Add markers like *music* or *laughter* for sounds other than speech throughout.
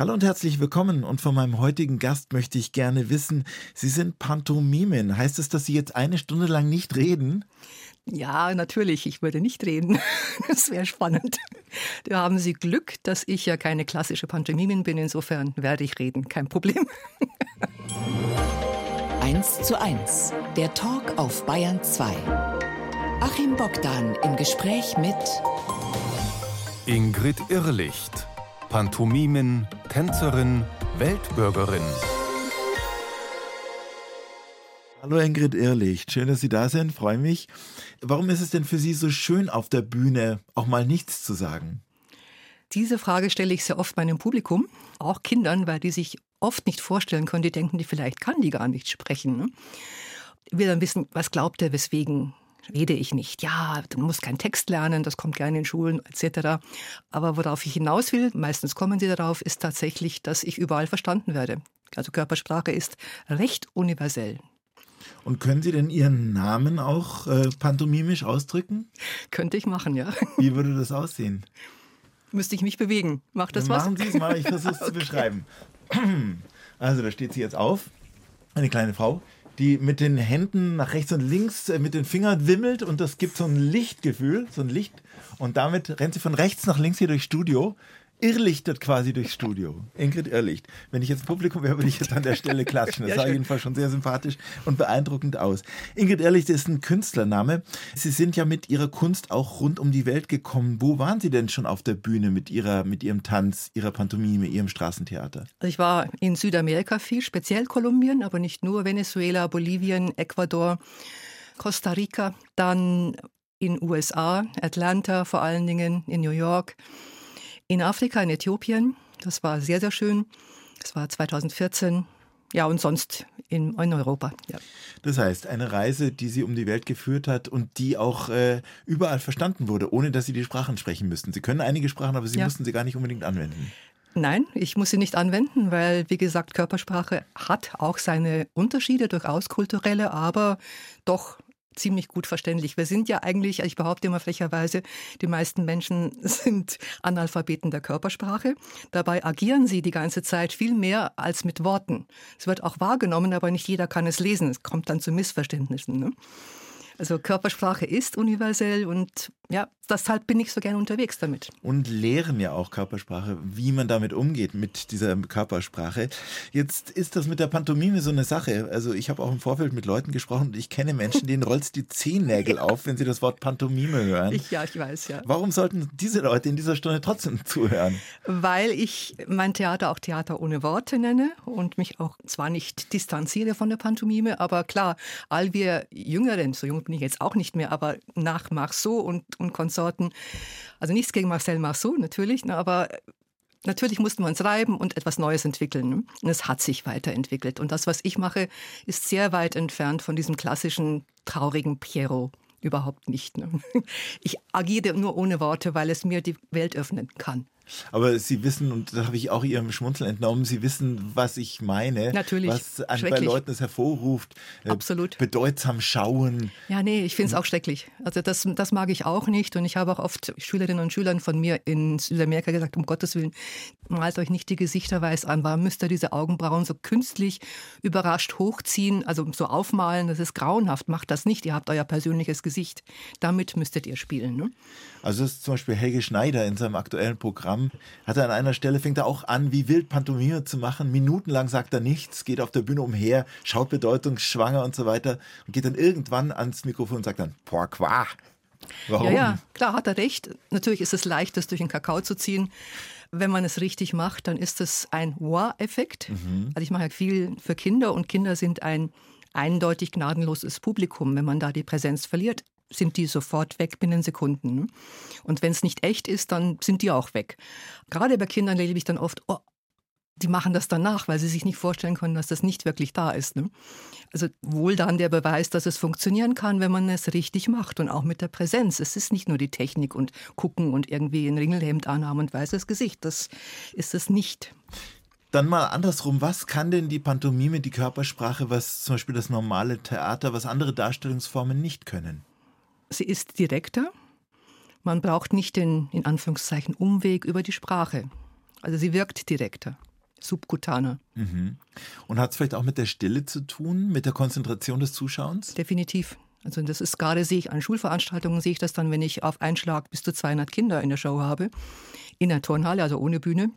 Hallo und herzlich willkommen. Und von meinem heutigen Gast möchte ich gerne wissen, Sie sind Pantomimen. Heißt es, dass Sie jetzt eine Stunde lang nicht reden? Ja, natürlich, ich würde nicht reden. *laughs* Das wäre spannend. Da haben Sie Glück, dass ich ja keine klassische Pantomimin bin. Insofern werde ich reden, kein Problem. *laughs* 1 zu 1, der Talk auf Bayern 2. Achim Bogdan im Gespräch mit Ingrid Irrlicht, Pantomimin, Tänzerin, Weltbürgerin. Hallo Ingrid Irrlicht, schön, dass Sie da sind, freue mich. Warum ist es denn für Sie so schön, auf der Bühne auch mal nichts zu sagen? Diese Frage stelle ich sehr oft meinem Publikum, auch Kindern, weil die sich oft nicht vorstellen können, die denken, die vielleicht kann die gar nicht sprechen. Ne? will dann wissen, was glaubt er, weswegen rede ich nicht. Ja, du musst keinen Text lernen, das kommt gerne in Schulen etc. Aber worauf ich hinaus will, meistens kommen sie darauf, ist tatsächlich, dass ich überall verstanden werde. Also Körpersprache ist recht universell. Und können Sie denn Ihren Namen auch äh, pantomimisch ausdrücken? Könnte ich machen, ja. Wie würde das aussehen? Müsste ich mich bewegen. Macht das Dann was? Machen Sie es mal, ich versuche es *laughs* okay. zu beschreiben. *clears throat* Also, da steht sie jetzt auf, eine kleine Frau, die mit den Händen nach rechts und links äh, mit den Fingern wimmelt und das gibt so ein Lichtgefühl, so ein Licht. Und damit rennt sie von rechts nach links hier durchs Studio irrlichtet quasi durchs Studio. Ingrid Irrlicht. Wenn ich jetzt Publikum wäre, würde ich jetzt an der Stelle klatschen. Das ja, sah schön. jedenfalls schon sehr sympathisch und beeindruckend aus. Ingrid Irrlicht ist ein Künstlername. Sie sind ja mit Ihrer Kunst auch rund um die Welt gekommen. Wo waren Sie denn schon auf der Bühne mit Ihrer, mit Ihrem Tanz, Ihrer Pantomime, Ihrem Straßentheater? Also ich war in Südamerika viel, speziell Kolumbien, aber nicht nur Venezuela, Bolivien, Ecuador, Costa Rica, dann in USA, Atlanta vor allen Dingen, in New York in Afrika, in Äthiopien. Das war sehr, sehr schön. Das war 2014. Ja, und sonst in, in Europa. Ja. Das heißt, eine Reise, die Sie um die Welt geführt hat und die auch äh, überall verstanden wurde, ohne dass Sie die Sprachen sprechen müssten. Sie können einige Sprachen, aber Sie ja. mussten sie gar nicht unbedingt anwenden. Nein, ich muss sie nicht anwenden, weil, wie gesagt, Körpersprache hat auch seine Unterschiede, durchaus kulturelle, aber doch ziemlich gut verständlich. Wir sind ja eigentlich, ich behaupte immer frecherweise, die meisten Menschen *laughs* sind Analphabeten der Körpersprache. Dabei agieren sie die ganze Zeit viel mehr als mit Worten. Es wird auch wahrgenommen, aber nicht jeder kann es lesen. Es kommt dann zu Missverständnissen. Ne? Also Körpersprache ist universell und ja, deshalb bin ich so gerne unterwegs damit. Und lehren ja auch Körpersprache, wie man damit umgeht mit dieser Körpersprache. Jetzt ist das mit der Pantomime so eine Sache. Also ich habe auch im Vorfeld mit Leuten gesprochen und ich kenne Menschen, denen rollst die Zehennägel ja. *laughs* auf, wenn sie das Wort Pantomime hören. Ich, ja, ich weiß, ja. Warum sollten diese Leute in dieser Stunde trotzdem zuhören? Weil ich mein Theater auch Theater ohne Worte nenne und mich auch zwar nicht distanziere von der Pantomime, aber klar, all wir Jüngeren, so jung bin ich jetzt auch nicht mehr, aber nach Marceau und, und Konsorten, also nichts gegen Marcel Marceau natürlich, ne, aber Natürlich mussten wir uns reiben und etwas Neues entwickeln. Ne? Und es hat sich weiterentwickelt. Und das, was ich mache, ist sehr weit entfernt von diesem klassischen, traurigen Pierrot. Überhaupt nicht. Ne? *laughs* Ich agiere nur ohne Worte, weil es mir die Welt öffnen kann. Aber Sie wissen, und da habe ich auch Ihrem Schmunzeln entnommen, Sie wissen, was ich meine. Natürlich. Was an, bei Leuten es hervorruft. Äh, Absolut. Bedeutsam schauen. Ja, nee, ich finde es auch schrecklich. Also das, das mag ich auch nicht. Und ich habe auch oft Schülerinnen und Schülern von mir in Südamerika gesagt, um Gottes Willen, malt euch nicht die Gesichter weiß an. Warum müsst ihr diese Augenbrauen so künstlich überrascht hochziehen, also so aufmalen? Das ist grauenhaft. Macht das nicht. Ihr habt euer persönliches Gesicht. Damit müsstet ihr spielen. Ne? Also das ist zum Beispiel Helge Schneider in seinem aktuellen Programm, hat er an einer Stelle, fängt er auch an, wie wild Pantomime zu machen. Minutenlang sagt er nichts, geht auf der Bühne umher, schaut bedeutungsschwanger und so weiter und geht dann irgendwann ans Mikrofon und sagt dann, pourquoi? Warum? Ja, ja, klar hat er recht. Natürlich ist es leicht, das durch den Kakao zu ziehen. Wenn man es richtig macht, dann ist es ein Wow-Effekt. Mhm. Also ich mache ja viel für Kinder und Kinder sind ein eindeutig gnadenloses Publikum. Wenn man da die Präsenz verliert, sind die sofort weg binnen Sekunden. Ne? Und wenn es nicht echt ist, dann sind die auch weg. Gerade bei Kindern erlebe ich dann oft, oh, die machen das danach, weil sie sich nicht vorstellen können, dass das nicht wirklich da ist. Ne? Also wohl dann der Beweis, dass es funktionieren kann, wenn man es richtig macht und auch mit der Präsenz. Es ist nicht nur die Technik und gucken und irgendwie ein Ringelhemd anhaben und weißes Gesicht. Das ist es nicht. Dann mal andersrum, was kann denn die Pantomime, die Körpersprache, was zum Beispiel das normale Theater, was andere Darstellungsformen nicht können? Sie ist direkter. Man braucht nicht den, in Anführungszeichen, Umweg über die Sprache. Also sie wirkt direkter. subkutaner. Mhm. Und hat es vielleicht auch mit der Stille zu tun, mit der Konzentration des Zuschauens? Definitiv. Also das ist gerade, sehe ich an Schulveranstaltungen, sehe ich das dann, wenn ich auf einen Schlag bis zu 200 Kinder in der Show habe, in der Turnhalle, also ohne Bühne.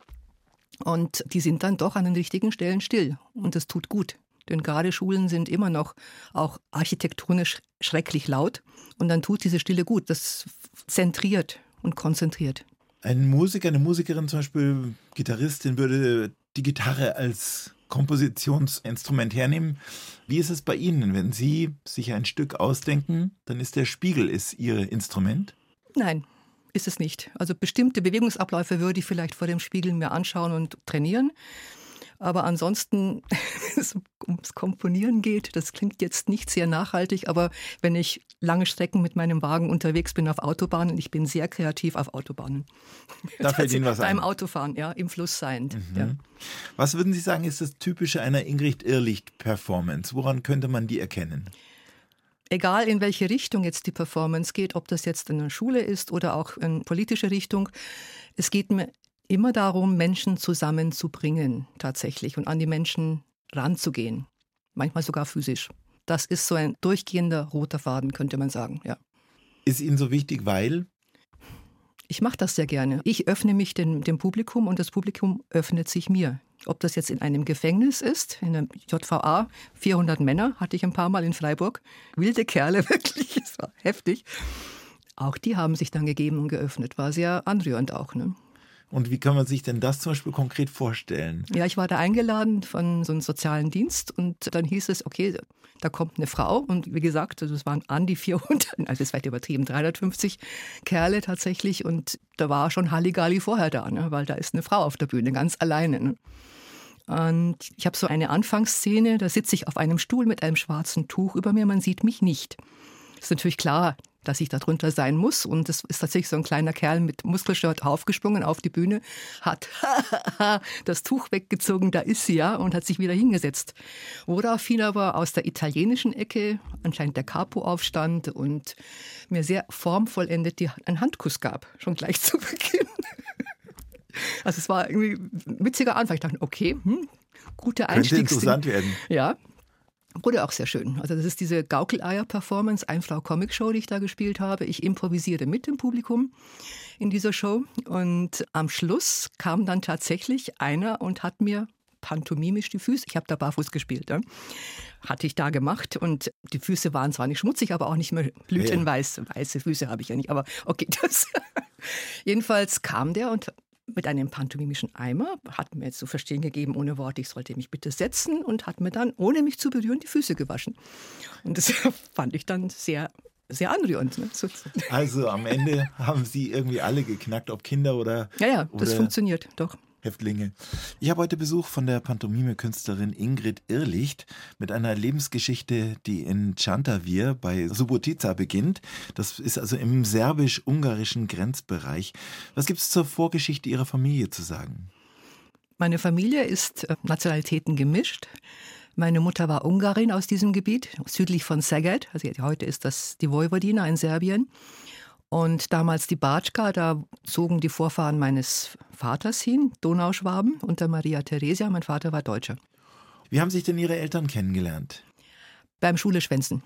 Und die sind dann doch an den richtigen Stellen still. Und das tut gut. Denn gerade Schulen sind immer noch auch architektonisch schrecklich laut. Und dann tut diese Stille gut. Das zentriert und konzentriert. Ein Musiker, eine Musikerin zum Beispiel, Gitarristin, würde die Gitarre als Kompositionsinstrument hernehmen. Wie ist es bei Ihnen, wenn Sie sich ein Stück ausdenken, dann ist der Spiegel ist Ihr Instrument? Nein, ist es nicht. Also bestimmte Bewegungsabläufe würde ich vielleicht vor dem Spiegel mir anschauen und trainieren. Aber ansonsten, wenn *laughs* es ums Komponieren geht, das klingt jetzt nicht sehr nachhaltig, aber wenn ich lange Strecken mit meinem Wagen unterwegs bin auf Autobahnen, ich bin sehr kreativ auf Autobahnen. *laughs* Da fällt Ihnen was Beim ein. Autofahren, ja, im Fluss seiend. Mhm. Ja. Was würden Sie sagen, ist das Typische einer Ingrid Irrlicht-Performance? Woran könnte man die erkennen? Egal in welche Richtung jetzt die Performance geht, ob das jetzt in der Schule ist oder auch in politische Richtung, es geht mir immer darum, Menschen zusammenzubringen tatsächlich und an die Menschen ranzugehen. Manchmal sogar physisch. Das ist so ein durchgehender roter Faden, könnte man sagen, ja. Ist Ihnen so wichtig, weil? Ich mache das sehr gerne. Ich öffne mich dem, dem Publikum und das Publikum öffnet sich mir. Ob das jetzt in einem Gefängnis ist, in der JVA, 400 Männer hatte ich ein paar Mal in Freiburg. Wilde Kerle, *laughs* wirklich, es war heftig. Auch die haben sich dann gegeben und geöffnet. War sehr anrührend auch. Ne? Und wie kann man sich denn das zum Beispiel konkret vorstellen? Ja, ich war da eingeladen von so einem sozialen Dienst und dann hieß es, okay, da kommt eine Frau und wie gesagt, also es waren an die 400, *laughs* also das ist vielleicht übertrieben, 350 Kerle tatsächlich und da war schon Halligalli vorher da, ne, weil da ist eine Frau auf der Bühne, ganz alleine. Ne. Und ich habe so eine Anfangsszene, da sitze ich auf einem Stuhl mit einem schwarzen Tuch über mir, man sieht mich nicht. Ist natürlich klar, dass ich darunter sein muss. Und es ist tatsächlich so ein kleiner Kerl mit Muskelshirt aufgesprungen auf die Bühne, hat *laughs* das Tuch weggezogen, da ist sie ja, und hat sich wieder hingesetzt. Woraufhin aber aus der italienischen Ecke anscheinend der Capo aufstand und mir sehr formvollendet die, einen Handkuss gab, schon gleich zu *laughs* Beginn. Also es war irgendwie ein witziger Anfang. Ich dachte, okay, hm, gute Einstiegsding. Könnte interessant werden. Ja, Wurde auch sehr schön. Also das ist diese Gaukeleier-Performance, Einfrau-Comic-Show, die ich da gespielt habe. Ich improvisierte mit dem Publikum in dieser Show. Und am Schluss kam dann tatsächlich einer und hat mir pantomimisch die Füße, ich habe da barfuß gespielt, ja, hatte ich da gemacht. Und die Füße waren zwar nicht schmutzig, aber auch nicht mehr blütenweiß. Weiße Füße habe ich ja nicht, aber okay, *laughs* das. Jedenfalls kam der und mit einem pantomimischen Eimer, hat mir zu verstehen gegeben, ohne Worte, ich sollte mich bitte setzen und hat mir dann, ohne mich zu berühren, die Füße gewaschen. Und das *laughs* fand ich dann sehr sehr anrührend. Ne? Also am Ende haben Sie irgendwie alle geknackt, ob Kinder oder. Ja, ja, das funktioniert, doch. Häftlinge. Ich habe heute Besuch von der Pantomime-Künstlerin Ingrid Irrlicht mit einer Lebensgeschichte, die in Čantavir bei Subotica beginnt. Das ist also im serbisch-ungarischen Grenzbereich. Was gibt es zur Vorgeschichte Ihrer Familie zu sagen? Meine Familie ist äh, Nationalitäten gemischt. Meine Mutter war Ungarin aus diesem Gebiet, südlich von Szeged. Also heute ist das die Vojvodina in Serbien. Und damals die Batschka, da zogen die Vorfahren meines Vaters hin, Donauschwaben, unter Maria Theresia. Mein Vater war Deutscher. Wie haben sich denn Ihre Eltern kennengelernt? Beim Schuleschwänzen.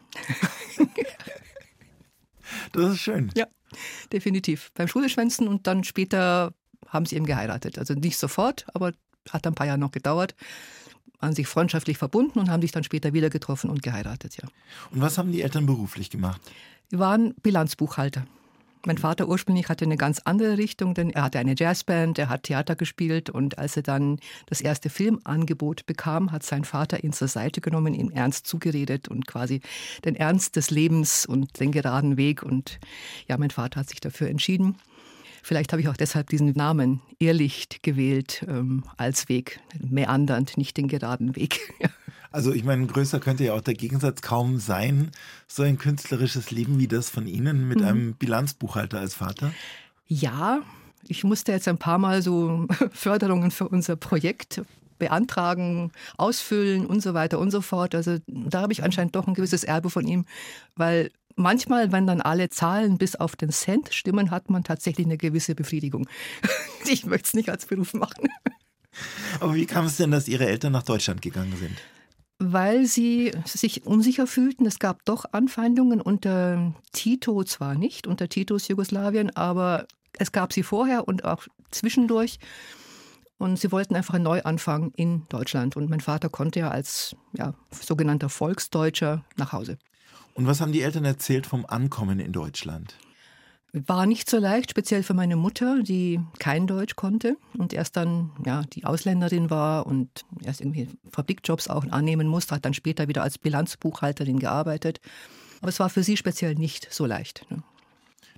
*laughs* das ist schön. Ja, definitiv. Beim Schuleschwänzen und dann später haben sie eben geheiratet. Also nicht sofort, aber hat ein paar Jahre noch gedauert waren sich freundschaftlich verbunden und haben sich dann später wieder getroffen und geheiratet, ja. Und was haben die Eltern beruflich gemacht? Die waren Bilanzbuchhalter. Mein Vater ursprünglich hatte eine ganz andere Richtung, denn er hatte eine Jazzband, er hat Theater gespielt und als er dann das erste Filmangebot bekam, hat sein Vater ihn zur Seite genommen, ihm ernst zugeredet und quasi den Ernst des Lebens und den geraden Weg und ja, mein Vater hat sich dafür entschieden. Vielleicht habe ich auch deshalb diesen Namen Irrlicht gewählt ähm, als Weg, meandernd, nicht den geraden Weg. *laughs* Also ich meine, größer könnte ja auch der Gegensatz kaum sein, so ein künstlerisches Leben wie das von Ihnen mit mhm. einem Bilanzbuchhalter als Vater. Ja, ich musste jetzt ein paar Mal so *laughs* Förderungen für unser Projekt beantragen, ausfüllen und so weiter und so fort. Also da habe ich anscheinend doch ein gewisses Erbe von ihm, weil manchmal, wenn dann alle Zahlen bis auf den Cent stimmen, hat man tatsächlich eine gewisse Befriedigung. *laughs* Ich möchte es nicht als Beruf machen. Aber wie kam es denn, dass Ihre Eltern nach Deutschland gegangen sind? Weil sie sich unsicher fühlten. Es gab doch Anfeindungen unter Tito zwar nicht, unter Titos Jugoslawien, aber es gab sie vorher und auch zwischendurch. Und sie wollten einfach einen Neuanfang in Deutschland. Und mein Vater konnte ja als ja, sogenannter Volksdeutscher nach Hause. Und was haben die Eltern erzählt vom Ankommen in Deutschland? War nicht so leicht, speziell für meine Mutter, die kein Deutsch konnte und erst dann ja, die Ausländerin war und erst irgendwie Fabrikjobs auch annehmen musste, hat dann später wieder als Bilanzbuchhalterin gearbeitet. Aber es war für sie speziell nicht so leicht. Ne?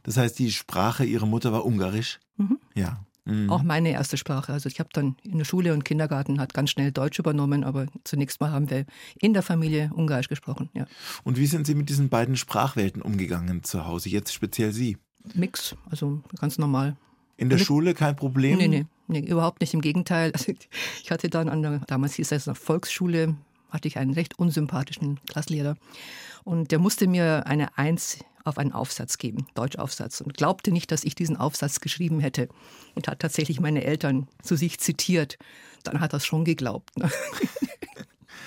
Das heißt, die Sprache ihrer Mutter war Ungarisch? Mhm. Ja. Mhm. Auch meine erste Sprache. Also ich habe dann in der Schule und Kindergarten hat ganz schnell Deutsch übernommen, aber zunächst mal haben wir in der Familie Ungarisch gesprochen. Ja. Und wie sind Sie mit diesen beiden Sprachwelten umgegangen zu Hause, jetzt speziell Sie? Mix, also ganz normal. In der mit, Schule kein Problem? Nee, nee, nee, überhaupt nicht. Im Gegenteil. *laughs* Also ich hatte dann an der, damals hieß es noch Volksschule, hatte ich einen recht unsympathischen Klasslehrer. Und der musste mir eine Eins auf einen Aufsatz geben, Deutschaufsatz, und glaubte nicht, dass ich diesen Aufsatz geschrieben hätte. Und hat tatsächlich meine Eltern zu sich zitiert. Dann hat er es schon geglaubt. *laughs*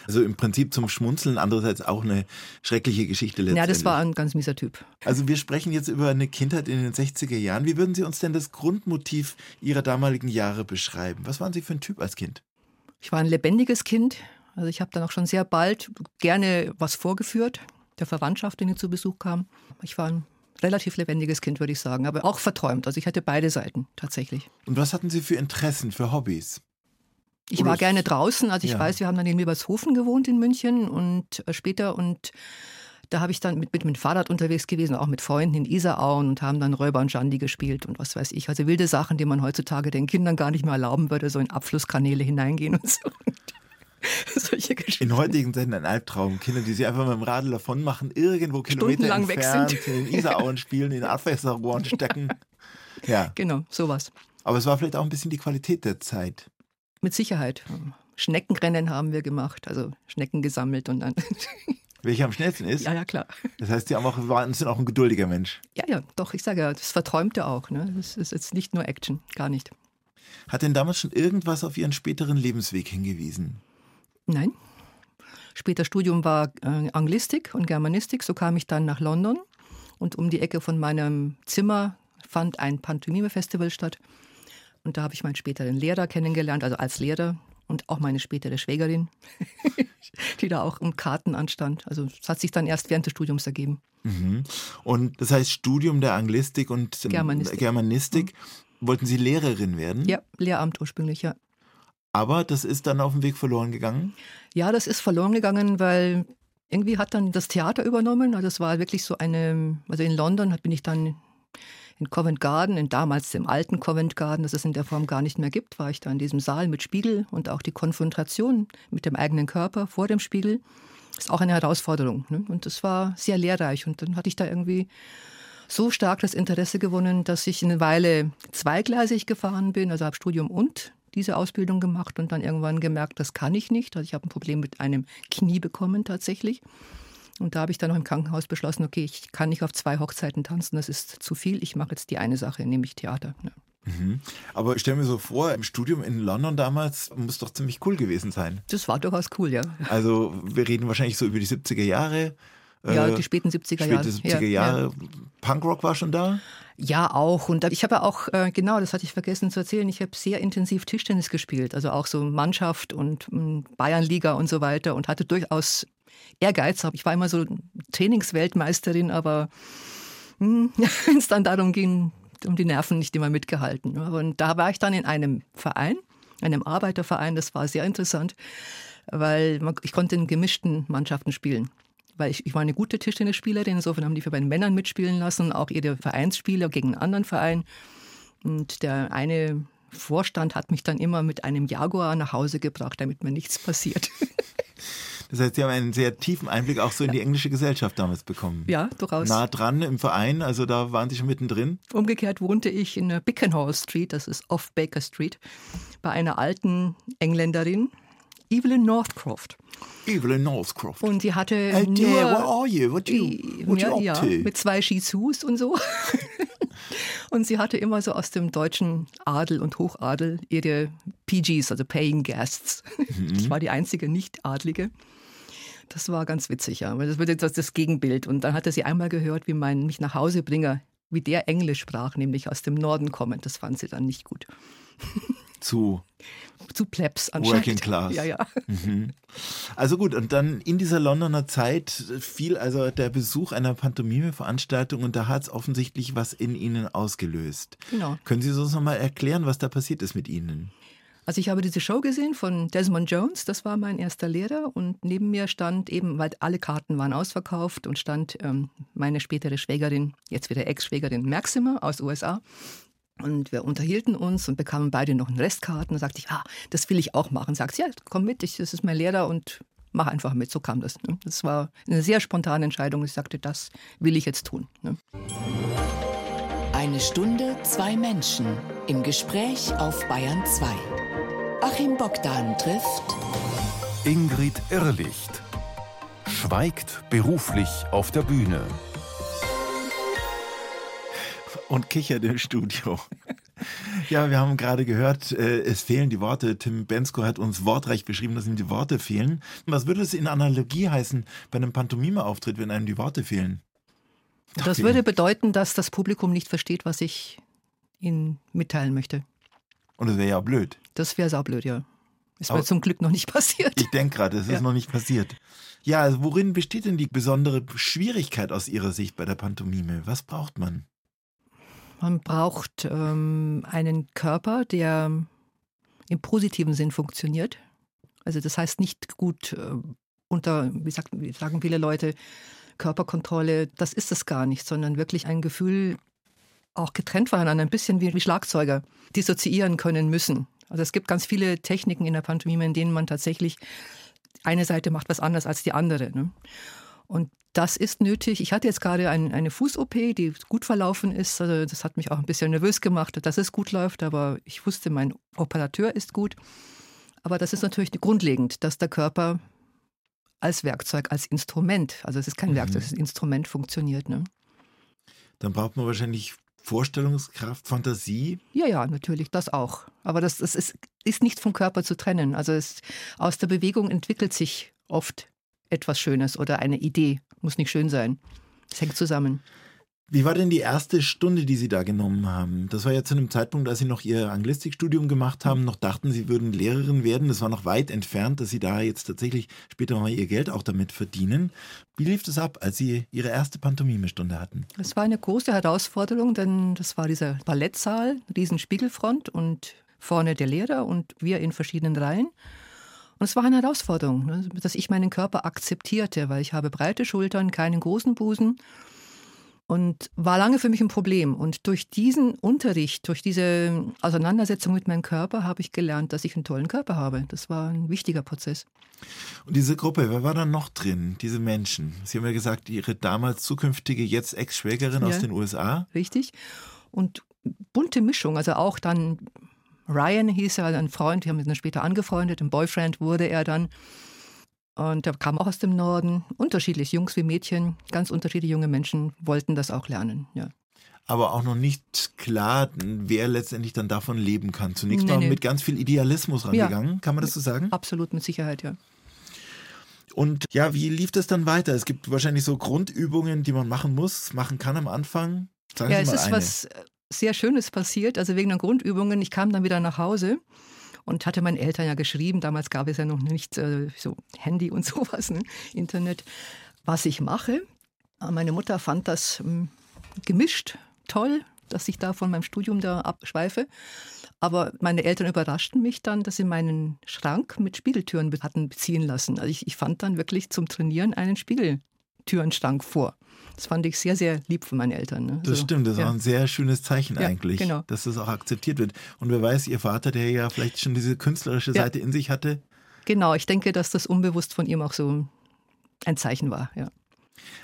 Also im Prinzip zum Schmunzeln, andererseits auch eine schreckliche Geschichte letztendlich. Ja, das war ein ganz mieser Typ. Also wir sprechen jetzt über eine Kindheit in den 60er Jahren. Wie würden Sie uns denn das Grundmotiv Ihrer damaligen Jahre beschreiben? Was waren Sie für ein Typ als Kind? Ich war ein lebendiges Kind. Also ich habe dann auch schon sehr bald gerne was vorgeführt, der Verwandtschaft, die zu Besuch kam. Ich war ein relativ lebendiges Kind, würde ich sagen, aber auch verträumt. Also ich hatte beide Seiten tatsächlich. Und was hatten Sie für Interessen, für Hobbys? Ich war gerne draußen. Also ich ja. weiß, wir haben dann in Milbershofen gewohnt in München und äh, später und da habe ich dann mit, mit, mit dem Fahrrad unterwegs gewesen, auch mit Freunden in Isarauen und haben dann Räuber und Jandi gespielt und was weiß ich. Also wilde Sachen, die man heutzutage den Kindern gar nicht mehr erlauben würde, so in Abflusskanäle hineingehen und so. *laughs* Solche Geschichten. In heutigen Zeiten ein Albtraum. Kinder, die sich einfach mit dem Radl davon machen, irgendwo Kilometer entfernt, in *laughs* Isarauen spielen, in Abwässerrohren stecken. Ja. Genau, sowas. Aber es war vielleicht auch ein bisschen die Qualität der Zeit. Mit Sicherheit. Schneckenrennen haben wir gemacht, also Schnecken gesammelt und dann. *laughs* Welcher am schnellsten ist? Ja, ja, klar. Das heißt, Sie auch, sind auch ein geduldiger Mensch. Ja, ja, doch, ich sage ja, das verträumte auch. Ne? Das ist jetzt nicht nur Action, gar nicht. Hat denn damals schon irgendwas auf Ihren späteren Lebensweg hingewiesen? Nein. Später Studium war äh, Anglistik und Germanistik. So kam ich dann nach London und um die Ecke von meinem Zimmer fand ein Pantomime-Festival statt. Und da habe ich meinen späteren Lehrer kennengelernt, also als Lehrer und auch meine spätere Schwägerin, *laughs* die da auch um Karten anstand. Also es hat sich dann erst während des Studiums ergeben. Mhm. Und das heißt Studium der Anglistik und Germanistik. Germanistik. Mhm. Wollten Sie Lehrerin werden? Ja, Lehramt ursprünglich, ja. Aber das ist dann auf dem Weg verloren gegangen? Ja, das ist verloren gegangen, weil irgendwie hat dann das Theater übernommen. Also es war wirklich so eine, also in London bin ich dann in Covent Garden, in damals dem alten Covent Garden, das es in der Form gar nicht mehr gibt, war ich da in diesem Saal mit Spiegel und auch die Konfrontation mit dem eigenen Körper vor dem Spiegel ist auch eine Herausforderung. Ne? Und das war sehr lehrreich. Und dann hatte ich da irgendwie so stark das Interesse gewonnen, dass ich eine Weile zweigleisig gefahren bin, also habe Studium und diese Ausbildung gemacht und dann irgendwann gemerkt, das kann ich nicht. Also ich habe ein Problem mit einem Knie bekommen tatsächlich. Und da habe ich dann noch im Krankenhaus beschlossen, okay, ich kann nicht auf zwei Hochzeiten tanzen, das ist zu viel. Ich mache jetzt die eine Sache, nämlich Theater. Ja. Mhm. Aber ich stelle mir so vor, im Studium in London damals muss doch ziemlich cool gewesen sein. Das war durchaus cool, ja. Also wir reden wahrscheinlich so über die 70er Jahre. Ja, äh, die späten 70er Jahre. Späte 70er Jahre. Ja, ja. Punkrock war schon da? Ja, auch. Und ich habe auch, äh, genau, das hatte ich vergessen zu erzählen, ich habe sehr intensiv Tischtennis gespielt. Also auch so Mannschaft und hm, Bayernliga und so weiter und hatte durchaus Ehrgeiz. Ich war immer so Trainingsweltmeisterin, aber hm, *laughs* wenn es dann darum ging, um die Nerven nicht immer mitgehalten. Und da war ich dann in einem Verein, einem Arbeiterverein, das war sehr interessant, weil ich konnte in gemischten Mannschaften spielen. Weil ich, ich war eine gute Tischtennisspielerin, insofern haben die für bei den Männern mitspielen lassen, auch ihre Vereinsspieler gegen einen anderen Verein. Und der eine Vorstand hat mich dann immer mit einem Jaguar nach Hause gebracht, damit mir nichts passiert. *laughs* Das heißt, Sie haben einen sehr tiefen Einblick auch so in die englische Gesellschaft damals bekommen. Ja, durchaus. Nah dran im Verein, also da waren Sie schon mittendrin. Umgekehrt wohnte ich in der Bickenhall Street, das ist off Baker Street, bei einer alten Engländerin, Evelyn Northcroft. Evelyn Northcroft. Und die hatte dear, nur, where are you? What you, what ja, you up ja, to? mit zwei Shih Tzus und so. *laughs* Und sie hatte immer so aus dem deutschen Adel und Hochadel ihre PGs, also Paying Guests. Mhm. Ich war die einzige Nicht-Adlige. Das war ganz witzig, ja. Das wird jetzt das Gegenbild. Und dann hatte sie einmal gehört, wie mein mich nach Hause bringer, wie der Englisch sprach, nämlich aus dem Norden kommend. Das fand sie dann nicht gut. *laughs* Zu zu Plebs anscheinend. Working Class. Ja, ja. Mhm. Also gut, und dann in dieser Londoner Zeit fiel also der Besuch einer Pantomime-Veranstaltung und da hat es offensichtlich was in Ihnen ausgelöst. Genau. Können Sie uns nochmal erklären, was da passiert ist mit Ihnen? Also ich habe diese Show gesehen von Desmond Jones, das war mein erster Lehrer und neben mir stand eben, weil alle Karten waren ausverkauft und stand ähm, meine spätere Schwägerin, jetzt wieder Ex-Schwägerin Maxima aus USA und wir unterhielten uns und bekamen beide noch einen Restkarten. Da sagte ich, ah, das will ich auch machen. Sagt sie, ja, komm mit, ich, das ist mein Lehrer und mach einfach mit. So kam das. Ne? Das war eine sehr spontane Entscheidung. Ich sagte, das will ich jetzt tun. Ne? Eine Stunde, zwei Menschen im Gespräch auf Bayern 2. Achim Bogdan trifft Ingrid Irrlicht. Schweigt beruflich auf der Bühne und kichert im Studio. Ja, wir haben gerade gehört, äh, es fehlen die Worte. Tim Bensko hat uns wortreich beschrieben, dass ihm die Worte fehlen. Was würde es in Analogie heißen bei einem Pantomime-Auftritt, wenn einem die Worte fehlen? Ach, das würde bedeuten, dass das Publikum nicht versteht, was ich ihnen mitteilen möchte. Und das wäre ja blöd. Das wäre saublöd, ja. Ist mir zum Glück noch nicht passiert. Ich denke gerade, es ist ja. noch nicht passiert. Ja, also worin besteht denn die besondere Schwierigkeit aus Ihrer Sicht bei der Pantomime? Was braucht man? Man braucht ähm, einen Körper, der im positiven Sinn funktioniert. Also das heißt nicht gut äh, unter, wie, sagt, wie sagen viele Leute, Körperkontrolle, das ist es gar nicht, sondern wirklich ein Gefühl, auch getrennt voneinander, ein bisschen wie, wie Schlagzeuger, dissoziieren können müssen. Also es gibt ganz viele Techniken in der Pantomime, in denen man tatsächlich eine Seite macht was anders als die andere. Ne? Und das ist nötig. Ich hatte jetzt gerade ein, eine Fuß-OP, die gut verlaufen ist. Also das hat mich auch ein bisschen nervös gemacht, dass es gut läuft. Aber ich wusste, mein Operateur ist gut. Aber das ist natürlich grundlegend, dass der Körper als Werkzeug, als Instrument, also es ist kein mhm. Werkzeug, es ist ein Instrument, funktioniert. Ne? Dann braucht man wahrscheinlich Vorstellungskraft, Fantasie? Ja, ja, natürlich, das auch. Aber das, das ist, ist nicht vom Körper zu trennen. Also es, aus der Bewegung entwickelt sich oft etwas Schönes oder eine Idee. Muss nicht schön sein. Es hängt zusammen. Wie war denn die erste Stunde, die Sie da genommen haben? Das war ja zu einem Zeitpunkt, als Sie noch Ihr Anglistikstudium gemacht haben, noch dachten, Sie würden Lehrerin werden. Das war noch weit entfernt, dass Sie da jetzt tatsächlich später mal Ihr Geld auch damit verdienen. Wie lief das ab, als Sie Ihre erste Pantomime-Stunde hatten? Es war eine große Herausforderung, denn das war dieser Ballettsaal, Riesenspiegelfront und vorne der Lehrer und wir in verschiedenen Reihen. Und es war eine Herausforderung, ne, dass ich meinen Körper akzeptierte, weil ich habe breite Schultern, keinen großen Busen und war lange für mich ein Problem. Und durch diesen Unterricht, durch diese Auseinandersetzung mit meinem Körper habe ich gelernt, dass ich einen tollen Körper habe. Das war ein wichtiger Prozess. Und diese Gruppe, wer war da noch drin, diese Menschen? Sie haben ja gesagt, Ihre damals zukünftige, jetzt Ex-Schwägerin ja, aus den USA. Richtig. Und bunte Mischung, also auch dann Ryan hieß er, ein Freund, wir haben ihn dann später angefreundet, ein Boyfriend wurde er dann. Und er kam auch aus dem Norden, unterschiedlich, Jungs wie Mädchen, ganz unterschiedliche junge Menschen wollten das auch lernen, ja. Aber auch noch nicht klar, wer letztendlich dann davon leben kann. Zunächst nee, mal nee. mit ganz viel Idealismus rangegangen, ja. kann man das so sagen? Absolut, mit Sicherheit, ja. Und ja, wie lief das dann weiter? Es gibt wahrscheinlich so Grundübungen, die man machen muss, machen kann am Anfang. Sagen ja, es ist eine. was sehr Schönes passiert. Also wegen der Grundübungen, ich kam dann wieder nach Hause und hatte meinen Eltern ja geschrieben, damals gab es ja noch nicht äh, so Handy und *laughs* sowas, ne? Internet, was ich mache. Meine Mutter fand das ähm, gemischt toll, dass ich da von meinem Studium da abschweife. Aber meine Eltern überraschten mich dann, dass sie meinen Schrank mit Spiegeltüren hatten beziehen lassen. Also ich, ich fand dann wirklich zum Trainieren einen Spiegeltürenschrank vor. Das fand ich sehr, sehr lieb von meinen Eltern. Ne? Das so, stimmt, das ja. war ein sehr schönes Zeichen ja, eigentlich, genau. dass das auch akzeptiert wird. Und wer weiß, Ihr Vater, der ja vielleicht schon diese künstlerische Seite in sich hatte. Genau, ich denke, dass das unbewusst von ihm auch so ein Zeichen war.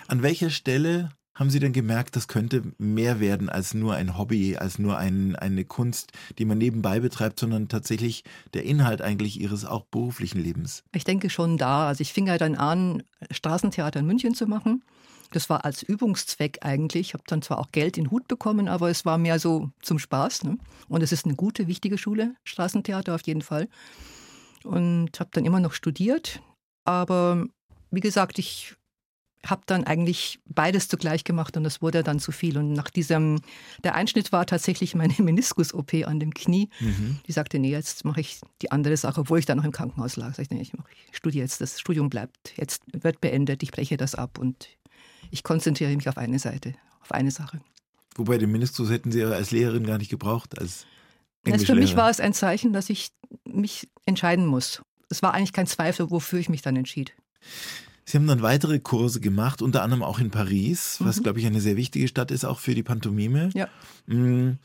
An welcher Stelle haben Sie denn gemerkt, das könnte mehr werden als nur ein Hobby, als nur ein, eine Kunst, die man nebenbei betreibt, sondern tatsächlich der Inhalt eigentlich Ihres auch beruflichen Lebens? Ich denke schon da. Also ich fing ja dann an, Straßentheater in München zu machen Das war als Übungszweck eigentlich. Ich habe dann zwar auch Geld in den Hut bekommen, aber es war mehr so zum Spaß. Ne? Und es ist eine gute, wichtige Schule, Straßentheater auf jeden Fall. Und habe dann immer noch studiert. Aber wie gesagt, ich habe dann eigentlich beides zugleich gemacht und das wurde dann zu viel. Und nach diesem, der Einschnitt war tatsächlich meine *laughs* Meniskus-OP an dem Knie. Mhm. Die sagte, nee, jetzt mache ich die andere Sache, obwohl ich dann noch im Krankenhaus lag. Sag ich, nee, ich, mach, ich studiere jetzt, das Studium bleibt, jetzt wird beendet, ich breche das ab und ich konzentriere mich auf eine Seite, auf eine Sache. Wobei den Meniskus hätten Sie als Lehrerin gar nicht gebraucht, als also Für mich war es ein Zeichen, dass ich mich entscheiden muss. Es war eigentlich kein Zweifel, wofür ich mich dann entschied. Sie haben dann weitere Kurse gemacht, unter anderem auch in Paris, was, mhm. glaube ich, eine sehr wichtige Stadt ist, auch für die Pantomime. Ja. Mhm.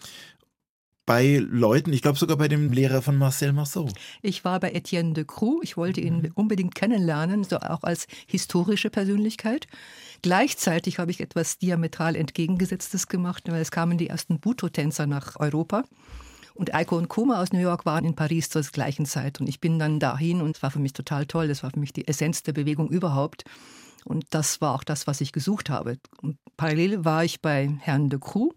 Bei Leuten, ich glaube sogar bei dem Lehrer von Marcel Marceau. Ich war bei Etienne de Croux. Ich wollte ihn mhm. unbedingt kennenlernen, so auch als historische Persönlichkeit. Gleichzeitig habe ich etwas diametral entgegengesetztes gemacht, weil es kamen die ersten Buto-Tänzer nach Europa. Und Eiko und Koma aus New York waren in Paris zur gleichen Zeit. Und ich bin dann dahin und es war für mich total toll. Das war für mich die Essenz der Bewegung überhaupt. Und das war auch das, was ich gesucht habe. Und parallel war ich bei Herrn de Croux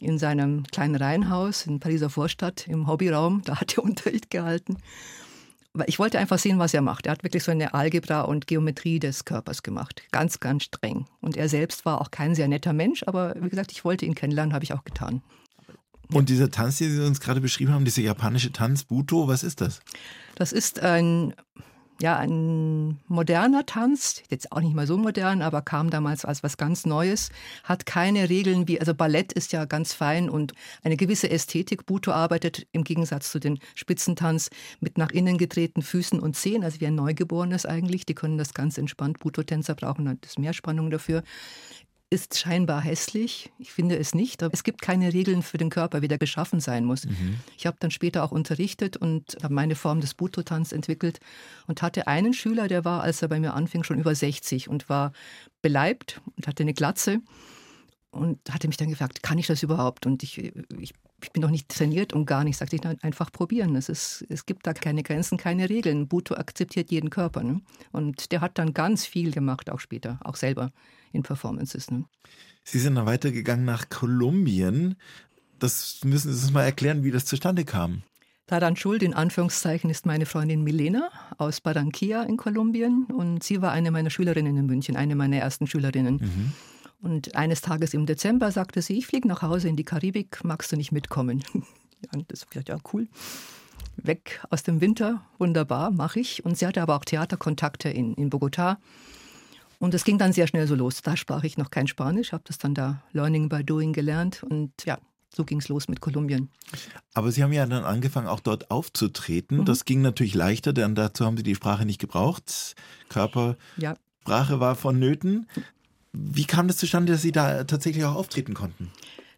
in seinem kleinen Reihenhaus in Pariser Vorstadt im Hobbyraum. Da hat er *laughs* Unterricht gehalten. Ich wollte einfach sehen, was er macht. Er hat wirklich so eine Algebra und Geometrie des Körpers gemacht. Ganz, ganz streng. Und er selbst war auch kein sehr netter Mensch, aber wie gesagt, ich wollte ihn kennenlernen, habe ich auch getan. Und dieser Tanz, den Sie uns gerade beschrieben haben, dieser japanische Tanz, Buto, was ist das? Das ist ein, ja, ein moderner Tanz, jetzt auch nicht mal so modern, aber kam damals als was ganz Neues, hat keine Regeln wie, also Ballett ist ja ganz fein und eine gewisse Ästhetik. Buto arbeitet im Gegensatz zu den Spitzentanz mit nach innen gedrehten Füßen und Zehen, also wie ein Neugeborenes eigentlich. Die können das ganz entspannt. Buto-Tänzer brauchen halt mehr Spannung dafür ist scheinbar hässlich. Ich finde es nicht. Aber es gibt keine Regeln für den Körper, wie der beschaffen sein muss. Mhm. Ich habe dann später auch unterrichtet und habe meine Form des Buto-Tanz entwickelt und hatte einen Schüler, der war, als er bei mir anfing, schon über 60 und war beleibt und hatte eine Glatze und hatte mich dann gefragt, kann ich das überhaupt? Und ich, ich, ich bin noch nicht trainiert und gar nicht. Sagte ich, nein, einfach probieren. Es, ist, es gibt da keine Grenzen, keine Regeln. Buto akzeptiert jeden Körper. Ne? Und der hat dann ganz viel gemacht, auch später, auch selber in Performances. Ne? Sie sind dann weitergegangen nach Kolumbien. Das müssen Sie uns mal erklären, wie das zustande kam. Daran schuld, in Anführungszeichen, ist meine Freundin Milena aus Barranquilla in Kolumbien und sie war eine meiner Schülerinnen in München, eine meiner ersten Schülerinnen. Mhm. Und eines Tages im Dezember sagte sie, ich fliege nach Hause in die Karibik, magst du nicht mitkommen? *laughs* ja, das habe gesagt, ja, cool. Weg aus dem Winter, wunderbar, mache ich. Und sie hatte aber auch Theaterkontakte in, in Bogotá und es ging dann sehr schnell so los. Da sprach ich noch kein Spanisch, habe das dann da Learning by Doing gelernt und ja, so ging es los mit Kolumbien. Aber Sie haben ja dann angefangen, auch dort aufzutreten. Mhm. Das ging natürlich leichter, denn dazu haben Sie die Sprache nicht gebraucht. Körpersprache ja. war vonnöten. Wie kam das zustande, dass Sie da tatsächlich auch auftreten konnten?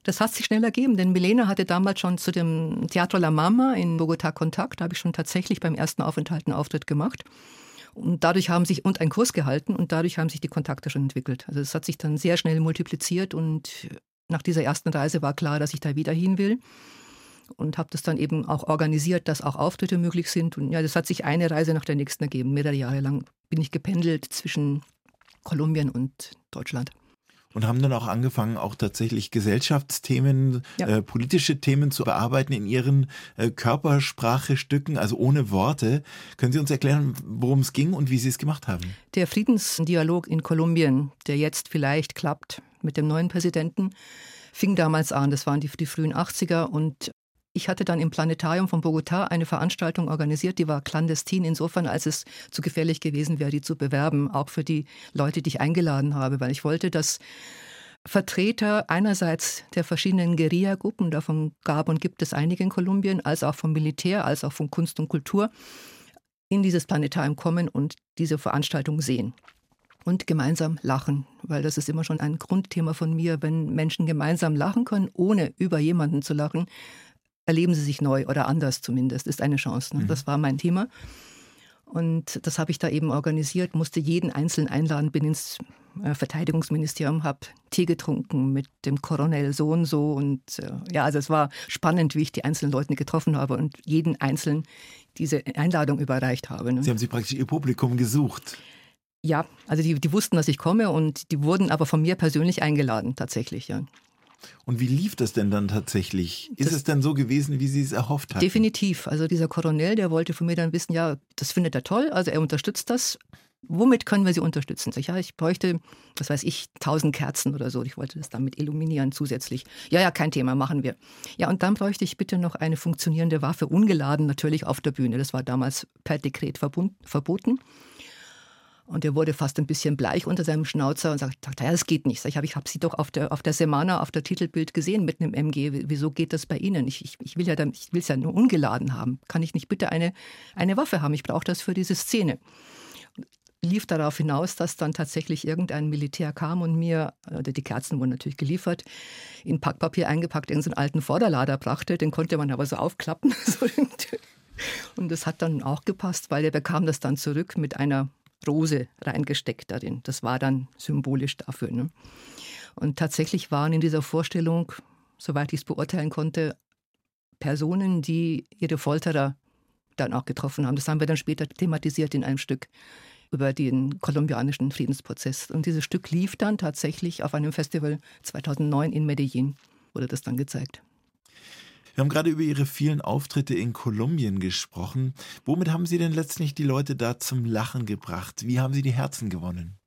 Das hat sich schnell ergeben, denn Milena hatte damals schon zu dem Teatro La Mama in Bogotá Kontakt. Da habe ich schon tatsächlich beim ersten Aufenthalt einen Auftritt gemacht. Und dadurch haben sich, und einen Kurs gehalten, und dadurch haben sich die Kontakte schon entwickelt. Also es hat sich dann sehr schnell multipliziert und nach dieser ersten Reise war klar, dass ich da wieder hin will. Und habe das dann eben auch organisiert, dass auch Auftritte möglich sind. Und ja, das hat sich eine Reise nach der nächsten ergeben. Mehrere Jahre lang bin ich gependelt zwischen Kolumbien und Deutschland und haben dann auch angefangen, auch tatsächlich Gesellschaftsthemen, ja. äh, politische Themen zu bearbeiten in ihren äh, Körpersprachestücken, also ohne Worte. Können Sie uns erklären, worum es ging und wie Sie es gemacht haben? Der Friedensdialog in Kolumbien, der jetzt vielleicht klappt mit dem neuen Präsidenten, fing damals an. Das waren die, die frühen 80er und ich hatte dann im Planetarium von Bogotá eine Veranstaltung organisiert, die war clandestin insofern, als es zu gefährlich gewesen wäre, die zu bewerben, auch für die Leute, die ich eingeladen habe, weil ich wollte, dass Vertreter einerseits der verschiedenen Guerilla-Gruppen, davon gab und gibt es einige in Kolumbien, als auch vom Militär, als auch von Kunst und Kultur, in dieses Planetarium kommen und diese Veranstaltung sehen und gemeinsam lachen, weil das ist immer schon ein Grundthema von mir, wenn Menschen gemeinsam lachen können, ohne über jemanden zu lachen, erleben sie sich neu oder anders zumindest, ist eine Chance. Ne? Mhm. Das war mein Thema. Und das habe ich da eben organisiert, musste jeden Einzelnen einladen, bin ins äh, Verteidigungsministerium, habe Tee getrunken mit dem Koronel so und so. Und äh, ja, also es war spannend, wie ich die einzelnen Leute getroffen habe und jeden Einzelnen diese Einladung überreicht habe. Ne? Sie haben sich praktisch Ihr Publikum gesucht. Ja, also die, die wussten, dass ich komme und die wurden aber von mir persönlich eingeladen, tatsächlich, ja. Und wie lief das denn dann tatsächlich? Ist das es denn so gewesen, wie Sie es erhofft hatten? Definitiv. Also dieser Koronel, der wollte von mir dann wissen, ja, das findet er toll, also er unterstützt das. Womit können wir Sie unterstützen? Ich, ja, ich bräuchte, was weiß ich, tausend Kerzen oder so. Ich wollte das damit illuminieren zusätzlich. Ja, ja, kein Thema, machen wir. Ja, und dann bräuchte ich bitte noch eine funktionierende Waffe, ungeladen natürlich auf der Bühne. Das war damals per Dekret verboten. Und er wurde fast ein bisschen bleich unter seinem Schnauzer und sagte, ja, das geht nicht. Ich habe ich hab Sie doch auf der, auf der Semana, auf der Titelbild gesehen mit einem MG. Wieso geht das bei Ihnen? Ich, ich, ich will ja dann, ich will es ja nur ungeladen haben. Kann ich nicht bitte eine, eine Waffe haben? Ich brauche das für diese Szene. Lief darauf hinaus, dass dann tatsächlich irgendein Militär kam und mir, oder die Kerzen wurden natürlich geliefert, in Packpapier eingepackt in so einen alten Vorderlader brachte. Den konnte man aber so aufklappen. *laughs* und das hat dann auch gepasst, weil er bekam das dann zurück mit einer Rose reingesteckt darin. Das war dann symbolisch dafür. Ne? Und tatsächlich waren in dieser Vorstellung, soweit ich es beurteilen konnte, Personen, die ihre Folterer dann auch getroffen haben. Das haben wir dann später thematisiert in einem Stück über den kolumbianischen Friedensprozess. Und dieses Stück lief dann tatsächlich auf einem Festival 2009 in Medellin, wurde das dann gezeigt. Wir haben gerade über Ihre vielen Auftritte in Kolumbien gesprochen. Womit haben Sie denn letztlich die Leute da zum Lachen gebracht? Wie haben Sie die Herzen gewonnen?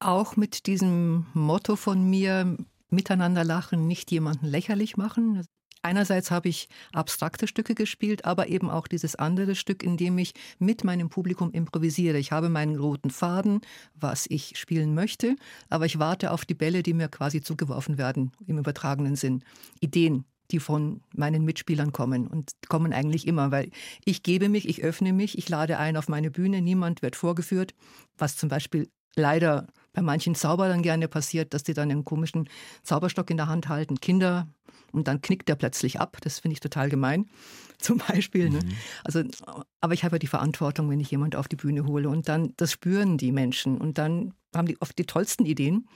Auch mit diesem Motto von mir, miteinander lachen, nicht jemanden lächerlich machen. Einerseits habe ich abstrakte Stücke gespielt, aber eben auch dieses andere Stück, in dem ich mit meinem Publikum improvisiere. Ich habe meinen roten Faden, was ich spielen möchte, aber ich warte auf die Bälle, die mir quasi zugeworfen werden, im übertragenen Sinn. Ideen, die von meinen Mitspielern kommen und kommen eigentlich immer, weil ich gebe mich, ich öffne mich, ich lade ein auf meine Bühne, niemand wird vorgeführt, was zum Beispiel leider bei manchen Zauberern gerne passiert, dass die dann einen komischen Zauberstock in der Hand halten, Kinder, und dann knickt der plötzlich ab. Das finde ich total gemein, *laughs* zum Beispiel. Ne? Mhm. Also, aber ich habe ja die Verantwortung, wenn ich jemand auf die Bühne hole und dann, das spüren die Menschen und dann haben die oft die tollsten Ideen.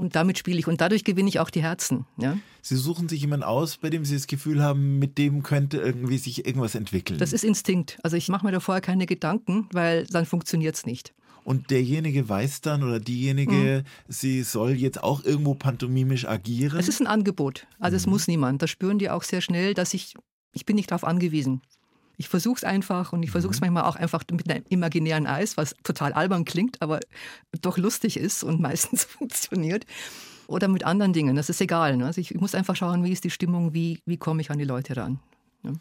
Und damit spiele ich. Und dadurch gewinne ich auch die Herzen. Ja? Sie suchen sich jemanden aus, bei dem Sie das Gefühl haben, mit dem könnte irgendwie sich irgendwas entwickeln. Das ist Instinkt. Also ich mache mir da vorher keine Gedanken, weil dann funktioniert es nicht. Und derjenige weiß dann oder diejenige, mhm. sie soll jetzt auch irgendwo pantomimisch agieren? Es ist ein Angebot. Also mhm. es muss niemand. Das spüren die auch sehr schnell, dass ich, ich bin nicht darauf angewiesen. Ich versuche es einfach und ich versuche es mhm. manchmal auch einfach mit einem imaginären Eis, was total albern klingt, aber doch lustig ist und *laughs* meistens funktioniert. Oder mit anderen Dingen, das ist egal. Ne? Also ich muss einfach schauen, wie ist die Stimmung, wie, wie komme ich an die Leute ran. Ja.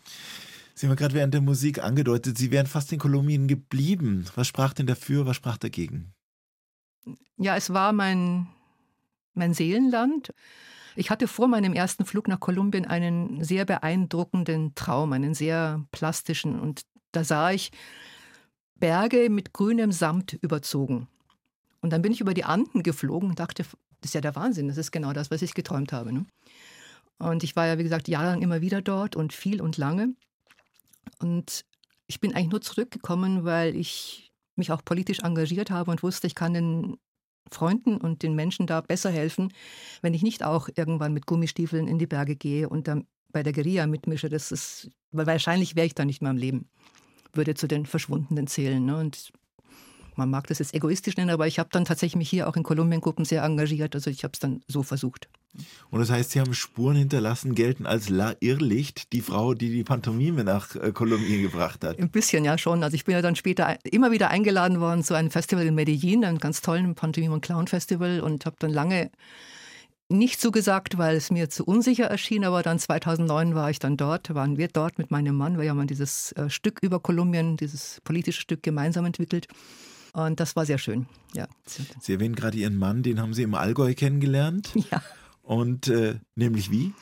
Sie haben gerade während der Musik angedeutet, Sie wären fast in Kolumbien geblieben. Was sprach denn dafür, was sprach dagegen? Ja, es war mein, mein Seelenland. Ich hatte vor meinem ersten Flug nach Kolumbien einen sehr beeindruckenden Traum, einen sehr plastischen. Und da sah ich Berge mit grünem Samt überzogen. Und dann bin ich über die Anden geflogen und dachte, das ist ja der Wahnsinn, das ist genau das, was ich geträumt habe. Ne? Und ich war ja, wie gesagt, jahrelang immer wieder dort und viel und lange. Und ich bin eigentlich nur zurückgekommen, weil ich mich auch politisch engagiert habe und wusste, ich kann den Freunden und den Menschen da besser helfen, wenn ich nicht auch irgendwann mit Gummistiefeln in die Berge gehe und dann bei der Guerilla mitmische. Das ist, weil wahrscheinlich wäre ich da nicht mehr am Leben, würde zu den Verschwundenen zählen. Ne? Und man mag das jetzt egoistisch nennen, aber ich habe dann tatsächlich mich hier auch in Kolumbiengruppen sehr engagiert. Also ich habe es dann so versucht. Und das heißt, Sie haben Spuren hinterlassen, gelten als La Irrlicht, die Frau, die die Pantomime nach äh, Kolumbien gebracht hat. Ein bisschen, ja schon. Also ich bin ja dann später immer wieder eingeladen worden zu einem Festival in Medellin, einem ganz tollen Pantomime- und Clown-Festival und habe dann lange nicht zugesagt, weil es mir zu unsicher erschien, aber dann 2009 war ich dann dort, waren wir dort mit meinem Mann, weil ja man dieses äh, Stück über Kolumbien, dieses politische Stück gemeinsam entwickelt. Und das war sehr schön, ja. Sie erwähnen gerade Ihren Mann, den haben Sie im Allgäu kennengelernt. Ja. Und äh, nämlich wie?